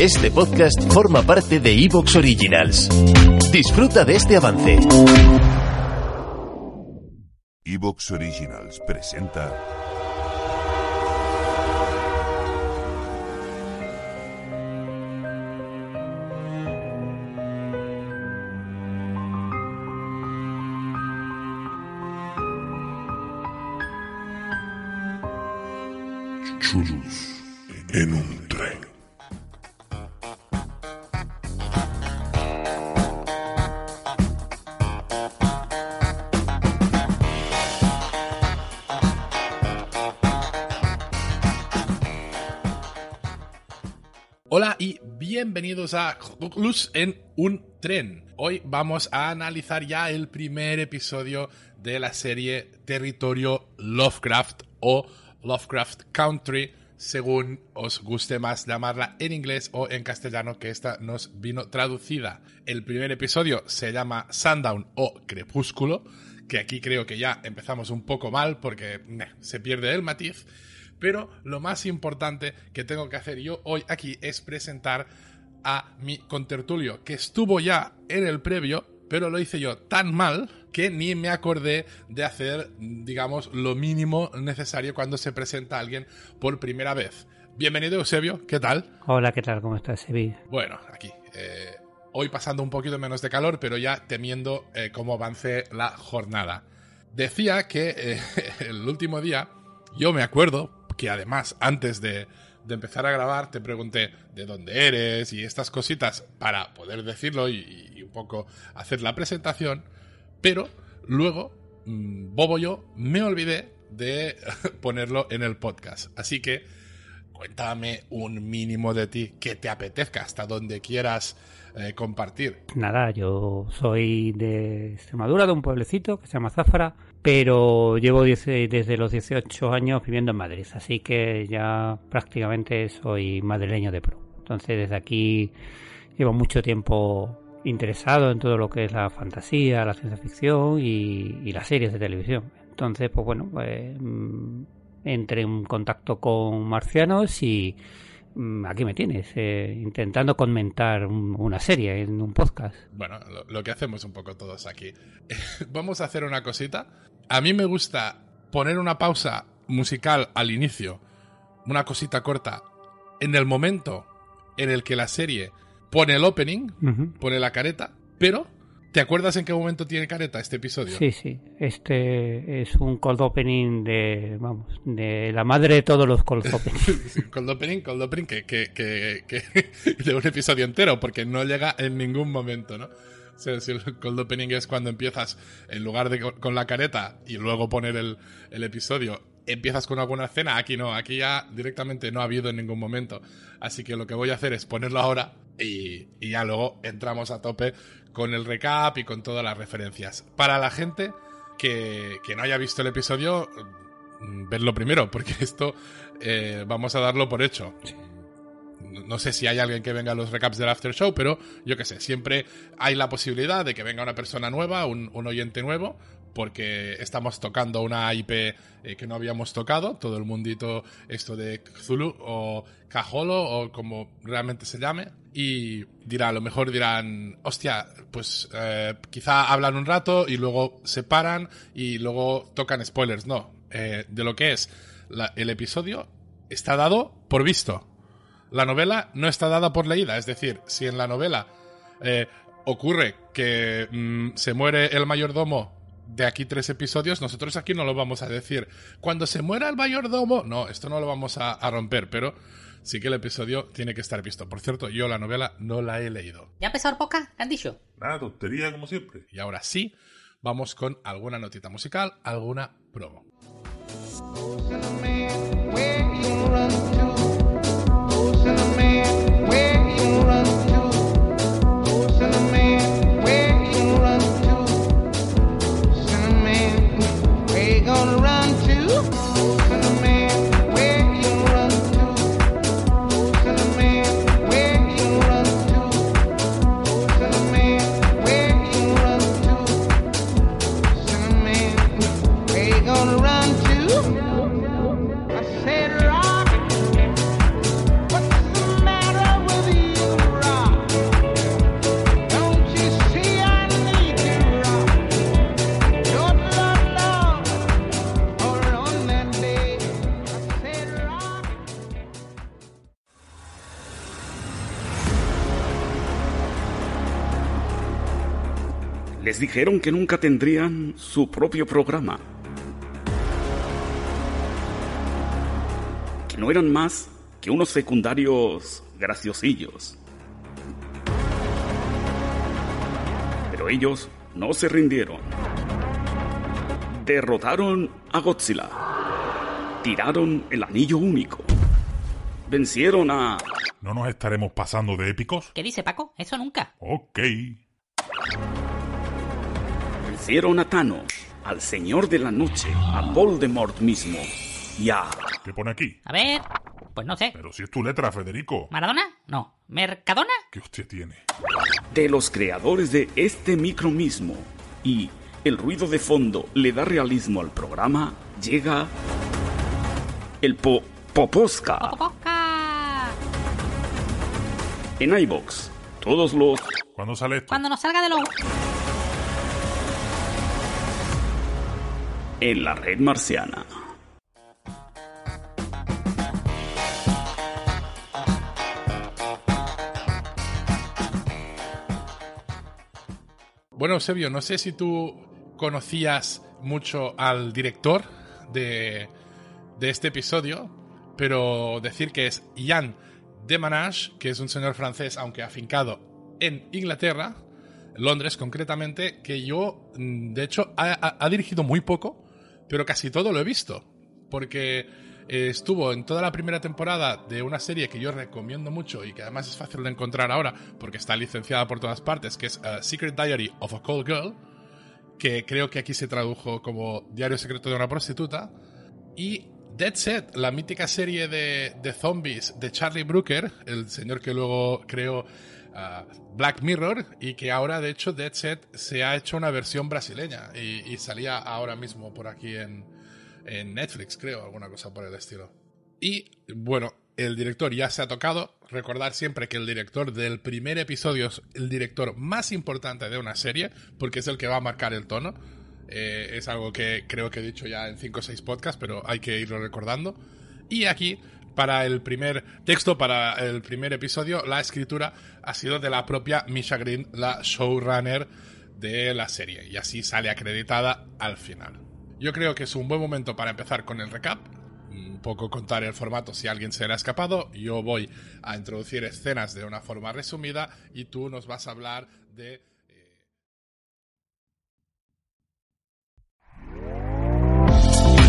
Este podcast forma parte de Evox Originals. Disfruta de este avance. Evox Originals presenta. En un tren. Hola y bienvenidos a Luz en un tren. Hoy vamos a analizar ya el primer episodio de la serie Territorio Lovecraft o Lovecraft Country, según os guste más llamarla en inglés o en castellano, que esta nos vino traducida. El primer episodio se llama Sundown o Crepúsculo, que aquí creo que ya empezamos un poco mal porque se pierde el matiz. Pero lo más importante que tengo que hacer yo hoy aquí es presentar a mi contertulio, que estuvo ya en el previo, pero lo hice yo tan mal que ni me acordé de hacer, digamos, lo mínimo necesario cuando se presenta a alguien por primera vez. Bienvenido, Eusebio, ¿qué tal? Hola, ¿qué tal? ¿Cómo estás, Sebi? Bueno, aquí. eh, hoy pasando un poquito menos de calor, pero ya temiendo eh, cómo avance la jornada. Decía que eh, el último día, yo me acuerdo que además antes de, de empezar a grabar te pregunté de dónde eres y estas cositas para poder decirlo y, un poco hacer la presentación, pero luego, mm, bobo yo, me olvidé de ponerlo en el podcast. Así que cuéntame un mínimo de ti que te apetezca, hasta donde quieras eh, compartir. Nada, yo soy de Extremadura, de un pueblecito que se llama Zafra, pero llevo 10 desde los 18 años viviendo en Madrid, así que ya prácticamente soy madrileño de pro. Entonces desde aquí llevo mucho tiempo interesado en todo lo que es la fantasía, la ciencia ficción y, las series de televisión. Entonces, pues bueno, pues, mm, entré en contacto con marcianos y mm, aquí me tienes, eh, intentando comentar un- una serie en un podcast. Bueno, lo que hacemos un poco todos aquí. Vamos a hacer una cosita. A mí me gusta poner una pausa musical al inicio, una cosita corta, en el momento en el que la serie pone el opening, pone la careta, pero ¿te acuerdas en qué momento tiene careta este episodio? Sí, sí, este es un cold opening de, vamos, de la madre de todos los cold openings. Cold opening, cold opening, que, que, que, que- de un episodio entero, porque no llega en ningún momento, ¿no? Si el cold opening es cuando empiezas, en lugar de co- con la careta y luego poner el, el episodio, empiezas con alguna escena, aquí no, aquí ya directamente no ha habido en ningún momento. Así que lo que voy a hacer es ponerlo ahora y, y ya luego entramos a tope con el recap y con todas las referencias. Para la gente que, que no haya visto el episodio, mm, verlo primero, porque esto eh, vamos a darlo por hecho. No sé si hay alguien que venga a los recaps del after show, pero yo qué sé, siempre hay la posibilidad de que venga una persona nueva, un, un oyente nuevo, porque estamos tocando una IP eh, que no habíamos tocado, todo el mundito esto de Cthulhu o Cajolo o como realmente se llame, y dirá, a lo mejor dirán, hostia, pues eh, quizá hablan un rato y luego se paran y luego tocan spoilers. No, eh, de lo que es el episodio está dado por visto. La novela no está dada por leída, es decir, si en la novela eh, ocurre que mm, se muere el mayordomo de aquí tres episodios, nosotros aquí no lo vamos a decir. Cuando se muera el mayordomo, no, esto no lo vamos a, a romper, pero sí que el episodio tiene que estar visto. Por cierto, yo la novela no la he leído. ¿Ya empezó podcast? ¿Qué han dicho? Nada, tontería como siempre. Y ahora sí, vamos con alguna notita musical, alguna promo. in a man. Les dijeron que nunca tendrían su propio programa. Que no eran más que unos secundarios graciosillos. Pero ellos no se rindieron. Derrotaron a Godzilla. Tiraron el anillo único. Vencieron a... ¿No nos estaremos pasando de épicos? ¿Qué dice Paco? Eso nunca. Ok. Vencieron a Thanos, al Señor de la Noche, a Voldemort mismo y a... ¿Qué pone aquí? A ver. Pues no sé. Pero si es tu letra, Federico. ¿Maradona? No. ¿Mercadona? ¿Qué hostia tiene? de los creadores de este micro mismo y el ruido de fondo le da realismo al programa, llega el po Poposca ¡Poposca! en iBox. Todos los ¿Cuándo sale esto? Cuando nos salga de los... en la red marciana. Bueno, Eusebio, no sé si tú conocías mucho al director de, de este episodio, pero decir que es Ian Demanage, que es un señor francés, aunque afincado en Inglaterra, Londres concretamente, que yo, mm, de hecho, ha dirigido muy poco, pero casi todo lo he visto, porque eh, estuvo en toda la primera temporada de una serie que yo recomiendo mucho y que además es fácil de encontrar ahora porque está licenciada por todas partes, que es uh, Secret Diary of a Call Girl, que creo que aquí se tradujo como Diario Secreto de una Prostituta, y Dead Set, la mítica serie de, de zombies de Charlie Brooker, el señor que luego creó Black Mirror, y que ahora, de hecho, Dead Set se ha hecho una versión brasileña y, y salía ahora mismo por aquí en, en Netflix, creo, alguna cosa por el estilo. Y bueno, el director ya se ha tocado. Recordar siempre que el director del primer episodio es el director más importante de una serie, porque es el que va a marcar el tono. Eh, es algo que creo que he dicho ya en 5 o 6 podcasts, pero hay que irlo recordando. Y aquí, para el primer texto, para el primer episodio, la escritura ha sido de la propia Misha Green, la showrunner de la serie. Y así sale acreditada al final. Yo creo que es un buen momento para empezar con el recap. Un poco contar el formato si alguien se le ha escapado. Yo voy a introducir escenas de una forma resumida y tú nos vas a hablar de